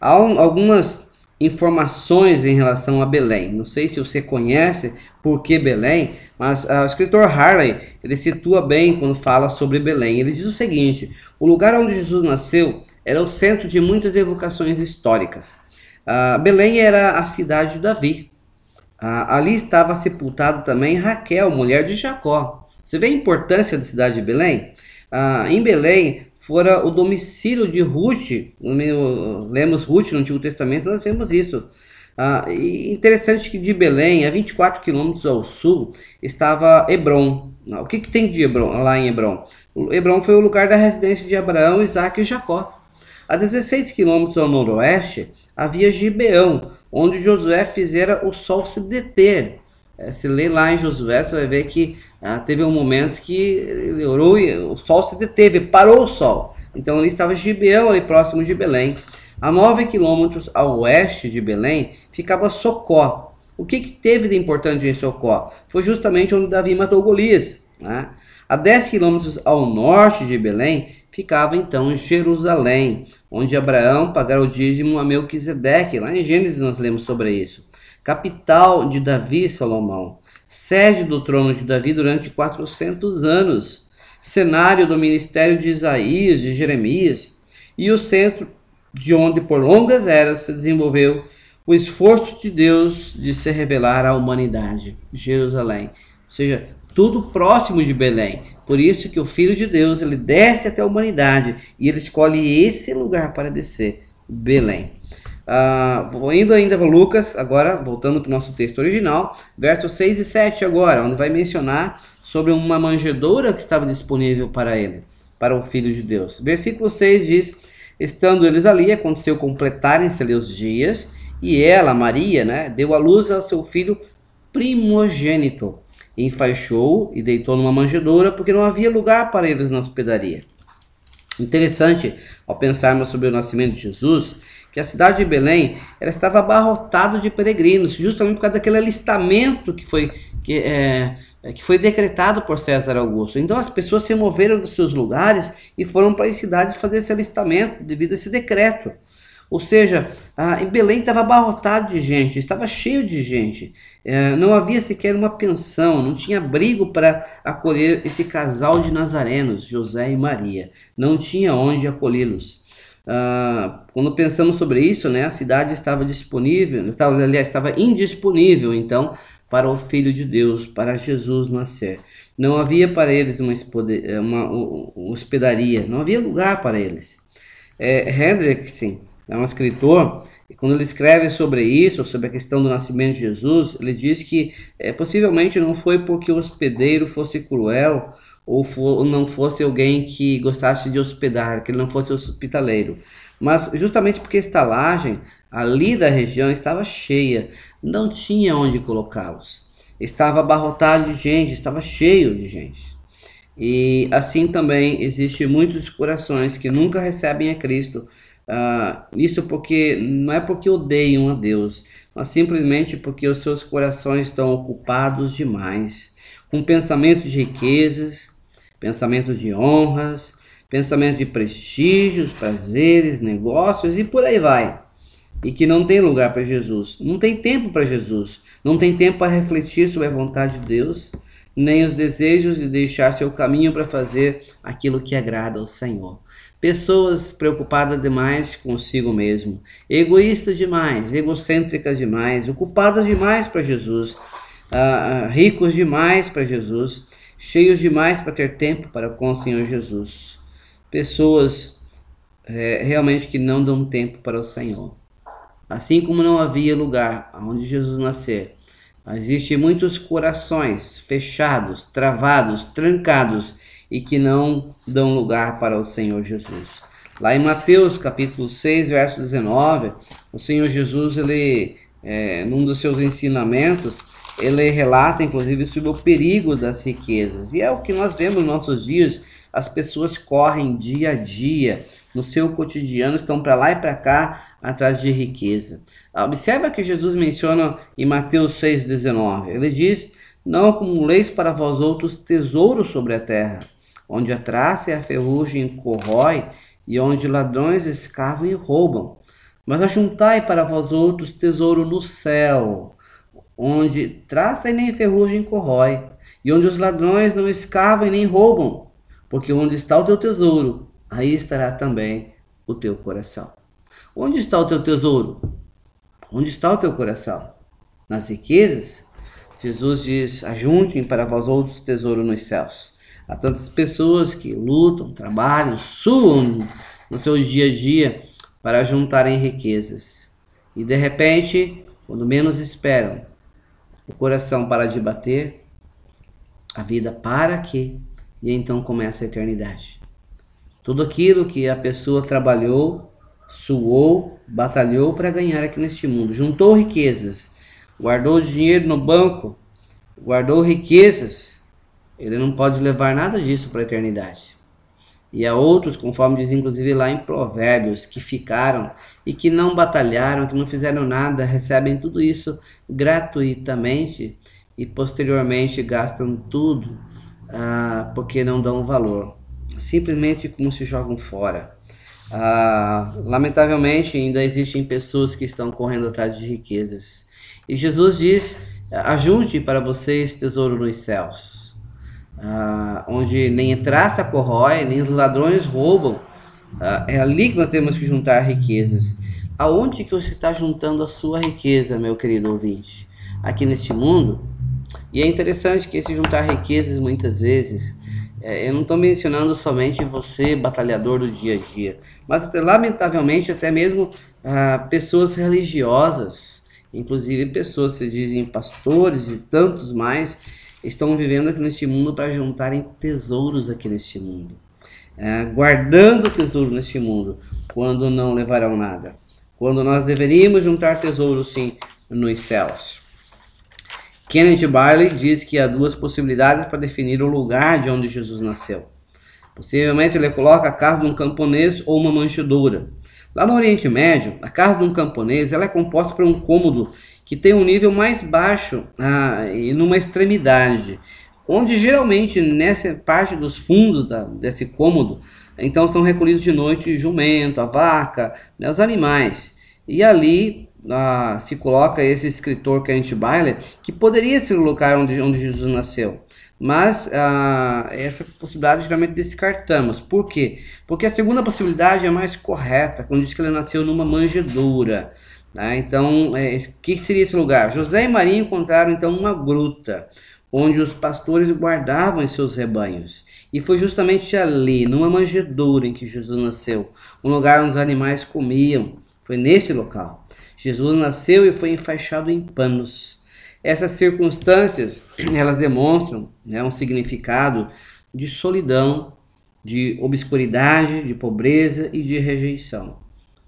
Há um, algumas informações em relação a Belém. Não sei se você conhece por que Belém, mas uh, o escritor Harley ele situa bem quando fala sobre Belém. Ele diz o seguinte: o lugar onde Jesus nasceu era o centro de muitas evocações históricas. Uh, Belém era a cidade de Davi. Uh, ali estava sepultado também Raquel, mulher de Jacó. Você vê a importância da cidade de Belém? em Belém fora o domicílio de Ruth. Lemos Ruth no Antigo Testamento, nós vemos isso. Ah, interessante que de Belém, a 24 quilômetros ao sul, estava Hebron. O que, que tem de Hebron, lá em Hebron? O Hebron foi o lugar da residência de Abraão, Isaac e Jacó. A 16 quilômetros ao noroeste havia Gibeão, onde Josué fizera o sol se deter. É, se ler lá em Josué, você vai ver que ah, teve um momento que ele orou e o sol se deteve, parou o sol. Então ali estava Gibeão, ali próximo de Belém. A 9 quilômetros ao oeste de Belém ficava Socó. O que, que teve de importante em Socó? Foi justamente onde Davi matou Golias. Né? A 10 quilômetros ao norte de Belém ficava então Jerusalém, onde Abraão pagara o dízimo a Melquisedeque. Lá em Gênesis nós lemos sobre isso capital de Davi Salomão, sede do trono de Davi durante 400 anos, cenário do ministério de Isaías, de Jeremias, e o centro de onde por longas eras se desenvolveu o esforço de Deus de se revelar à humanidade, Jerusalém. Ou seja, tudo próximo de Belém. Por isso que o Filho de Deus ele desce até a humanidade e ele escolhe esse lugar para descer, Belém. Uh, vou indo ainda para Lucas, agora voltando para o nosso texto original, versos 6 e 7 agora, onde vai mencionar sobre uma manjedoura que estava disponível para ele, para o Filho de Deus. Versículo 6 diz, estando eles ali, aconteceu completarem-se ali os dias, e ela, Maria, né, deu à luz ao seu filho primogênito, enfaixou e deitou numa manjedoura, porque não havia lugar para eles na hospedaria. Interessante, ao pensarmos sobre o nascimento de Jesus, que a cidade de Belém ela estava abarrotada de peregrinos, justamente por causa daquele alistamento que foi, que, é, é, que foi decretado por César Augusto. Então as pessoas se moveram dos seus lugares e foram para as cidades fazer esse alistamento devido a esse decreto. Ou seja, ah, em Belém estava abarrotado de gente, estava cheio de gente. É, não havia sequer uma pensão, não tinha abrigo para acolher esse casal de nazarenos, José e Maria. Não tinha onde acolhê-los. Ah, quando pensamos sobre isso, né, a cidade estava disponível, estava, aliás, estava indisponível, então, para o Filho de Deus, para Jesus nascer. Não havia para eles uma, uma, hospedaria, não havia lugar para eles. É, Hendrickson é um escritor, e quando ele escreve sobre isso, sobre a questão do nascimento de Jesus, ele diz que é, possivelmente não foi porque o hospedeiro fosse cruel ou, for, ou não fosse alguém que gostasse de hospedar, que ele não fosse hospitaleiro, mas justamente porque a estalagem ali da região estava cheia, não tinha onde colocá-los estava abarrotado de gente, estava cheio de gente. E assim também existe muitos corações que nunca recebem a Cristo. Uh, isso porque não é porque odeiam a Deus, mas simplesmente porque os seus corações estão ocupados demais com pensamentos de riquezas, pensamentos de honras, pensamentos de prestígios, prazeres, negócios e por aí vai. E que não tem lugar para Jesus, não tem tempo para Jesus, não tem tempo para refletir sobre a vontade de Deus, nem os desejos de deixar seu caminho para fazer aquilo que agrada ao Senhor. Pessoas preocupadas demais consigo mesmo, egoístas demais, egocêntricas demais, ocupadas demais para Jesus, ah, ricos demais para Jesus, cheios demais para ter tempo para com o Senhor Jesus. Pessoas é, realmente que não dão tempo para o Senhor. Assim como não havia lugar onde Jesus nascer, Existem muitos corações fechados, travados, trancados e que não dão lugar para o Senhor Jesus. Lá em Mateus capítulo 6, verso 19, o Senhor Jesus, ele, é, num dos seus ensinamentos, ele relata inclusive sobre o perigo das riquezas. E é o que nós vemos nos nossos dias, as pessoas correm dia a dia no seu cotidiano estão para lá e para cá atrás de riqueza. Observa que Jesus menciona em Mateus 6,19. Ele diz: Não acumuleis para vós outros tesouros sobre a terra, onde a traça e a ferrugem corrói, e onde ladrões escavam e roubam. Mas ajuntai para vós outros tesouro no céu, onde traça e nem ferrugem corrói, e onde os ladrões não escavam e nem roubam, porque onde está o teu tesouro, aí estará também o teu coração. Onde está o teu tesouro? Onde está o teu coração? Nas riquezas? Jesus diz: Ajuntem para vós outros tesouro nos céus. Há tantas pessoas que lutam, trabalham, suam no seu dia a dia para juntarem riquezas. E de repente, quando menos esperam, o coração para de bater, a vida para aqui e então começa a eternidade. Tudo aquilo que a pessoa trabalhou, suou, batalhou para ganhar aqui neste mundo. Juntou riquezas, guardou dinheiro no banco, guardou riquezas. Ele não pode levar nada disso para a eternidade. E há outros, conforme diz inclusive lá em Provérbios, que ficaram e que não batalharam, que não fizeram nada, recebem tudo isso gratuitamente e posteriormente gastam tudo ah, porque não dão valor simplesmente como se jogam fora. Ah, lamentavelmente, ainda existem pessoas que estão correndo atrás de riquezas. E Jesus diz: Ajunte para vocês tesouro nos céus, ah, onde nem traça corrói, nem os ladrões roubam. Ah, é ali que nós temos que juntar riquezas. Aonde que você está juntando a sua riqueza, meu querido ouvinte? Aqui neste mundo? E é interessante que esse juntar riquezas muitas vezes é, eu não estou mencionando somente você, batalhador do dia a dia, mas lamentavelmente até mesmo ah, pessoas religiosas, inclusive pessoas que se dizem pastores e tantos mais, estão vivendo aqui neste mundo para juntarem tesouros aqui neste mundo, é, guardando tesouro neste mundo, quando não levarão nada, quando nós deveríamos juntar tesouros sim nos céus. Kenneth Bailey diz que há duas possibilidades para definir o lugar de onde Jesus nasceu. Possivelmente ele coloca a casa de um camponês ou uma manjedoura. Lá no Oriente Médio, a casa de um camponês ela é composta por um cômodo que tem um nível mais baixo ah, e numa extremidade, onde geralmente nessa parte dos fundos da, desse cômodo, então são recolhidos de noite o jumento, a vaca, né, os animais. E ali ah, se coloca esse escritor Kenneth Bailey, que poderia ser o lugar onde, onde Jesus nasceu. Mas ah, essa possibilidade geralmente descartamos. Por quê? Porque a segunda possibilidade é mais correta, quando diz que ele nasceu numa manjedoura. Né? Então, é, que seria esse lugar? José e Maria encontraram então uma gruta onde os pastores guardavam seus rebanhos. E foi justamente ali, numa manjedoura, em que Jesus nasceu, um lugar onde os animais comiam. Foi nesse local. Jesus nasceu e foi enfaixado em panos. Essas circunstâncias, elas demonstram né, um significado de solidão, de obscuridade, de pobreza e de rejeição.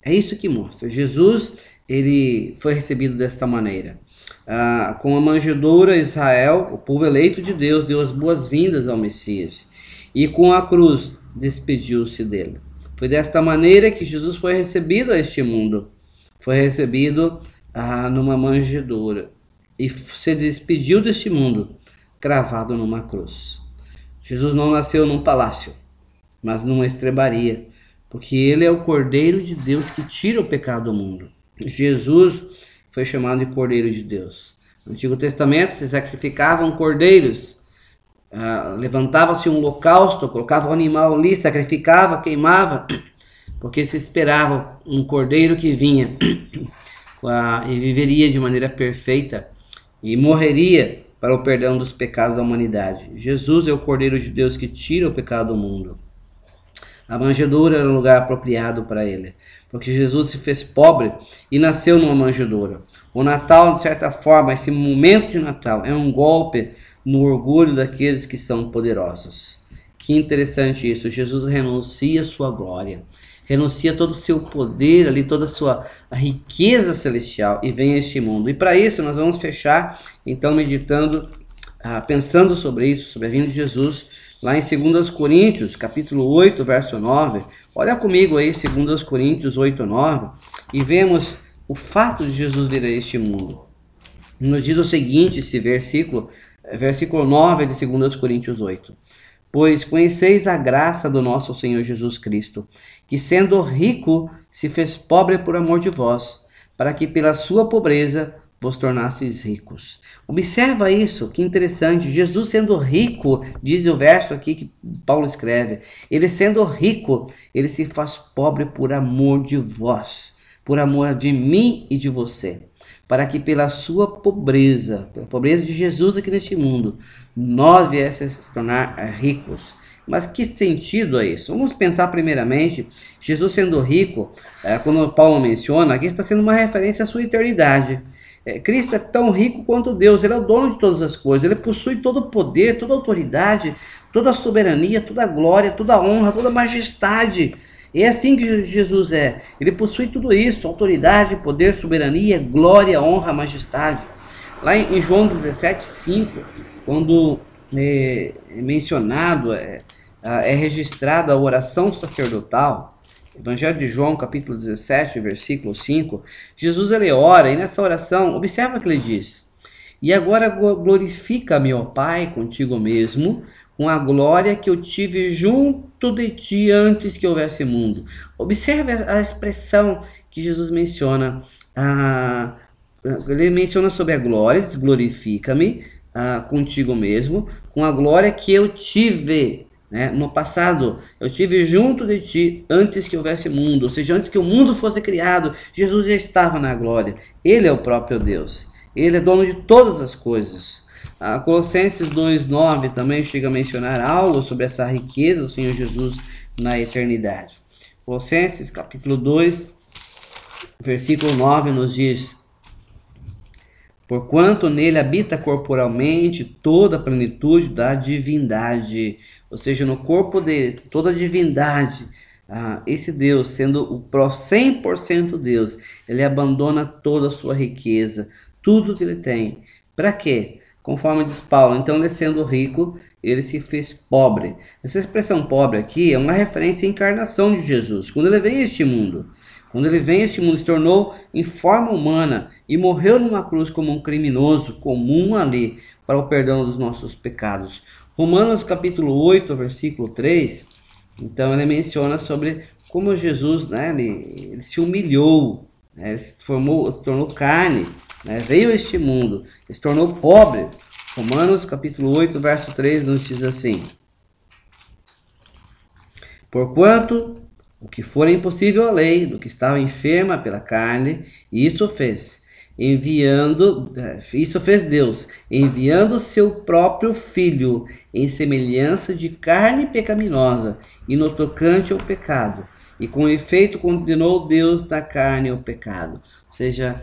É isso que mostra. Jesus ele foi recebido desta maneira. Ah, com a manjedoura, Israel, o povo eleito de Deus, deu as boas-vindas ao Messias. E com a cruz, despediu-se dele. Foi desta maneira que Jesus foi recebido a este mundo. Foi recebido ah, numa manjedoura. E se despediu deste mundo, cravado numa cruz. Jesus não nasceu num palácio, mas numa estrebaria, porque ele é o Cordeiro de Deus que tira o pecado do mundo. Jesus foi chamado de Cordeiro de Deus. No Antigo Testamento se sacrificavam cordeiros, ah, levantava-se um holocausto, colocava o um animal ali, sacrificava, queimava, porque se esperava um cordeiro que vinha e viveria de maneira perfeita e morreria para o perdão dos pecados da humanidade. Jesus é o Cordeiro de Deus que tira o pecado do mundo. A manjedoura era um lugar apropriado para ele porque Jesus se fez pobre e nasceu numa manjedoura. O Natal, de certa forma, esse momento de Natal é um golpe no orgulho daqueles que são poderosos. Que interessante isso. Jesus renuncia sua glória, renuncia todo o seu poder ali, toda a sua riqueza celestial e vem a este mundo. E para isso nós vamos fechar, então, meditando, ah, pensando sobre isso, sobre a vinda de Jesus lá em 2 Coríntios, capítulo 8, verso 9. Olha comigo aí, 2 Coríntios 8, 9, e vemos o fato de Jesus vir a este mundo. Nos diz o seguinte, esse versículo, versículo 9 de 2 Coríntios 8. Pois conheceis a graça do nosso Senhor Jesus Cristo, que sendo rico se fez pobre por amor de vós, para que pela sua pobreza vos tornasseis ricos. Observa isso, que interessante. Jesus sendo rico, diz o verso aqui que Paulo escreve, ele sendo rico, ele se faz pobre por amor de vós, por amor de mim e de você, para que pela sua pobreza, pela pobreza de Jesus aqui neste mundo, nós viéssemos se tornar ricos. Mas que sentido é isso? Vamos pensar primeiramente, Jesus sendo rico, é, quando Paulo menciona, aqui está sendo uma referência à sua eternidade. É, Cristo é tão rico quanto Deus, ele é o dono de todas as coisas, ele possui todo o poder, toda a autoridade, toda a soberania, toda a glória, toda a honra, toda a majestade. E é assim que Jesus é. Ele possui tudo isso: autoridade, poder, soberania, glória, honra, majestade. Lá em João 17, 5, quando é, é mencionado, é, é registrada a oração sacerdotal, Evangelho de João, capítulo 17, versículo 5, Jesus ele ora e nessa oração, observa que ele diz: E agora glorifica-me, ó Pai, contigo mesmo, com a glória que eu tive junto de ti antes que houvesse mundo. Observe a expressão que Jesus menciona. Ah, ele menciona sobre a glória, glorifica-me ah, contigo mesmo, com a glória que eu tive né? No passado, eu estive junto de ti antes que houvesse mundo, ou seja, antes que o mundo fosse criado, Jesus já estava na glória. Ele é o próprio Deus. Ele é dono de todas as coisas. A Colossenses 2,9 também chega a mencionar algo sobre essa riqueza do Senhor Jesus na eternidade. Colossenses capítulo 2, versículo 9 nos diz: Porquanto nele habita corporalmente toda a plenitude da divindade ou seja, no corpo de toda a divindade, ah, esse Deus, sendo o 100% Deus, ele abandona toda a sua riqueza, tudo que ele tem. Para quê? Conforme diz Paulo, então ele sendo rico, ele se fez pobre. Essa expressão pobre aqui é uma referência à encarnação de Jesus, quando ele veio a este mundo. Quando ele vem a este mundo, se tornou em forma humana e morreu numa cruz como um criminoso comum ali para o perdão dos nossos pecados. Romanos capítulo 8, versículo 3, então ele menciona sobre como Jesus, né, ele, ele se humilhou, né, ele se formou, tornou carne, né, veio a este mundo, ele se tornou pobre. Romanos capítulo 8, verso 3 nos diz assim: Porquanto o que for impossível à lei, do que estava enferma pela carne, isso fez, enviando, isso fez Deus, enviando seu próprio filho em semelhança de carne pecaminosa e no tocante ao pecado, e com efeito condenou Deus da carne o pecado. Ou seja,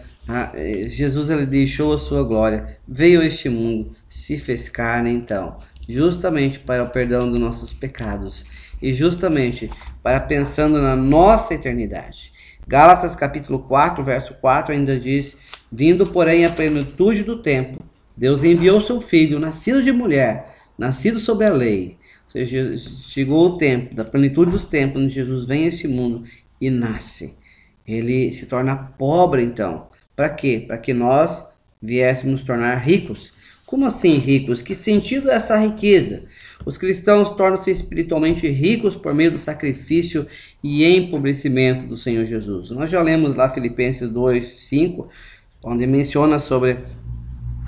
Jesus ele deixou a sua glória, veio a este mundo, se fez carne então, justamente para o perdão dos nossos pecados e justamente para pensando na nossa eternidade. Gálatas capítulo 4, verso 4 ainda diz: Vindo, porém, a plenitude do tempo, Deus enviou seu filho, nascido de mulher, nascido sob a lei. Ou seja, chegou o tempo, da plenitude dos tempos, onde Jesus vem a este mundo e nasce. Ele se torna pobre, então. Para quê? Para que nós viéssemos tornar ricos. Como assim ricos? Que sentido é essa riqueza? Os cristãos tornam-se espiritualmente ricos por meio do sacrifício e empobrecimento do Senhor Jesus. Nós já lemos lá Filipenses 2, 5, onde menciona sobre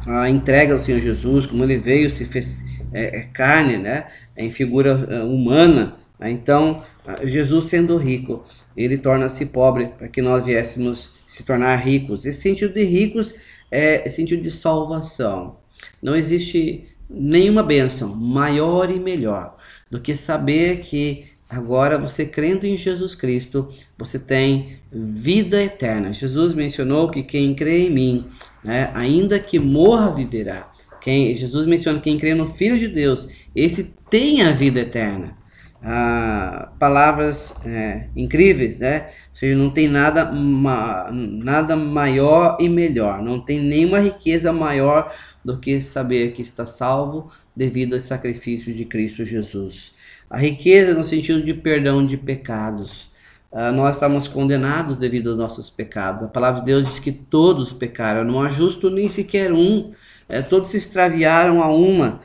a entrega do Senhor Jesus, como ele veio, se fez é, é carne, né, em figura é, humana. Né? Então, Jesus sendo rico, ele torna-se pobre para que nós viéssemos se tornar ricos. Esse sentido de ricos é sentido de salvação. Não existe nenhuma bênção maior e melhor do que saber que agora você crendo em Jesus Cristo, você tem vida eterna. Jesus mencionou que quem crê em mim, né, ainda que morra, viverá. Quem, Jesus menciona quem crê no Filho de Deus, esse tem a vida eterna. Ah, palavras é, incríveis, né? Ou seja, não tem nada, ma, nada maior e melhor, não tem nenhuma riqueza maior do que saber que está salvo devido ao sacrifício de Cristo Jesus. A riqueza no sentido de perdão de pecados. Ah, nós estamos condenados devido aos nossos pecados. A palavra de Deus diz que todos pecaram, não há justo nem sequer um. É, todos se extraviaram a uma.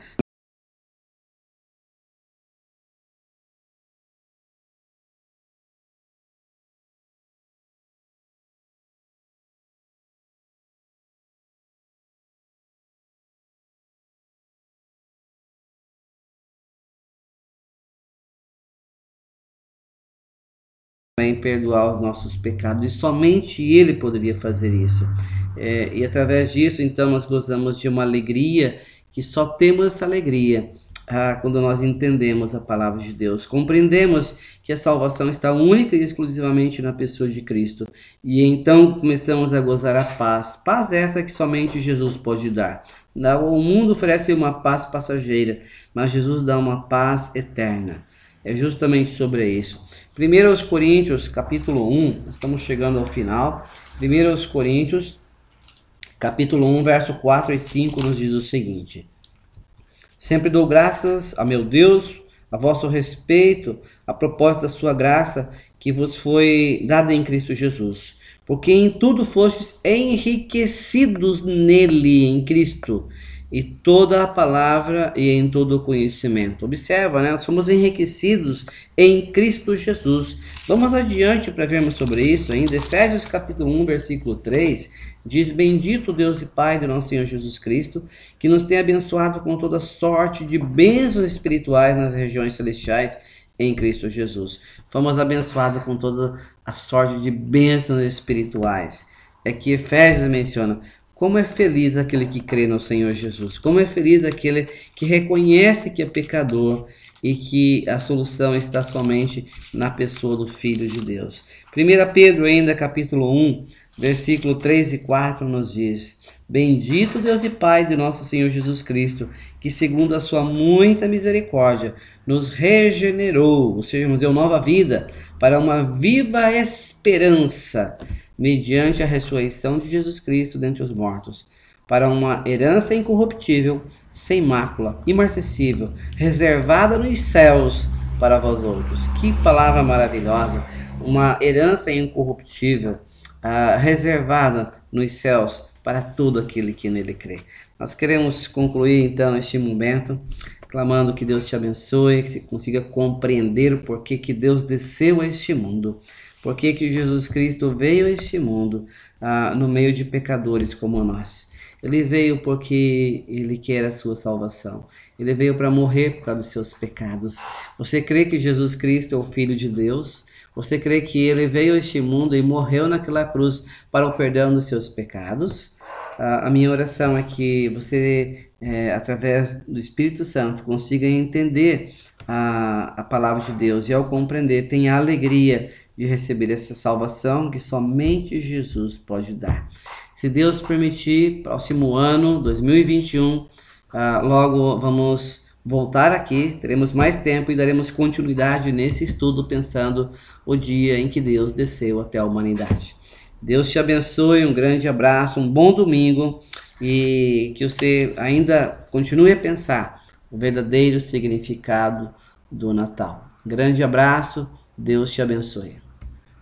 Também perdoar os nossos pecados e somente Ele poderia fazer isso. É, e através disso, então, nós gozamos de uma alegria que só temos essa alegria ah, quando nós entendemos a palavra de Deus. Compreendemos que a salvação está única e exclusivamente na pessoa de Cristo. E então começamos a gozar a paz. Paz essa que somente Jesus pode dar. O mundo oferece uma paz passageira, mas Jesus dá uma paz eterna. É justamente sobre isso. 1 Coríntios, capítulo 1, estamos chegando ao final. 1 Coríntios, capítulo 1, verso 4 e 5 nos diz o seguinte: Sempre dou graças a meu Deus a vosso respeito, a propósito da sua graça que vos foi dada em Cristo Jesus, porque em tudo fostes enriquecidos nele, em Cristo e toda a palavra e em todo o conhecimento. Observa, né? Nós somos enriquecidos em Cristo Jesus. Vamos adiante para vermos sobre isso ainda. Efésios capítulo 1, versículo 3 diz: Bendito Deus e Pai de nosso Senhor Jesus Cristo, que nos tem abençoado com toda sorte de bênçãos espirituais nas regiões celestiais em Cristo Jesus. Fomos abençoados com toda a sorte de bênçãos espirituais. É que Efésios menciona como é feliz aquele que crê no Senhor Jesus. Como é feliz aquele que reconhece que é pecador e que a solução está somente na pessoa do Filho de Deus. 1 Pedro, ainda capítulo 1, versículo 3 e 4, nos diz: Bendito Deus e Pai de nosso Senhor Jesus Cristo, que segundo a sua muita misericórdia nos regenerou, ou seja, nos deu nova vida, para uma viva esperança mediante a ressurreição de Jesus Cristo dentre os mortos, para uma herança incorruptível, sem mácula, imarcessível, reservada nos céus para vós outros. Que palavra maravilhosa! uma herança incorruptível, uh, reservada nos céus para todo aquele que nele crê. Nós queremos concluir então este momento clamando que Deus te abençoe, que você consiga compreender o porquê que Deus desceu a este mundo, porquê que Jesus Cristo veio a este mundo uh, no meio de pecadores como nós. Ele veio porque ele quer a sua salvação. Ele veio para morrer por causa dos seus pecados. Você crê que Jesus Cristo é o Filho de Deus? Você crê que ele veio a este mundo e morreu naquela cruz para o perdão dos seus pecados? A minha oração é que você, é, através do Espírito Santo, consiga entender a, a palavra de Deus e, ao compreender, tenha alegria de receber essa salvação que somente Jesus pode dar. Se Deus permitir, próximo ano, 2021, uh, ah, logo vamos voltar aqui, teremos mais tempo e daremos continuidade nesse estudo pensando o dia em que Deus desceu até a humanidade. Deus te abençoe, um grande abraço, um bom domingo e que você ainda continue a pensar o verdadeiro significado do Natal. Grande abraço, Deus te abençoe.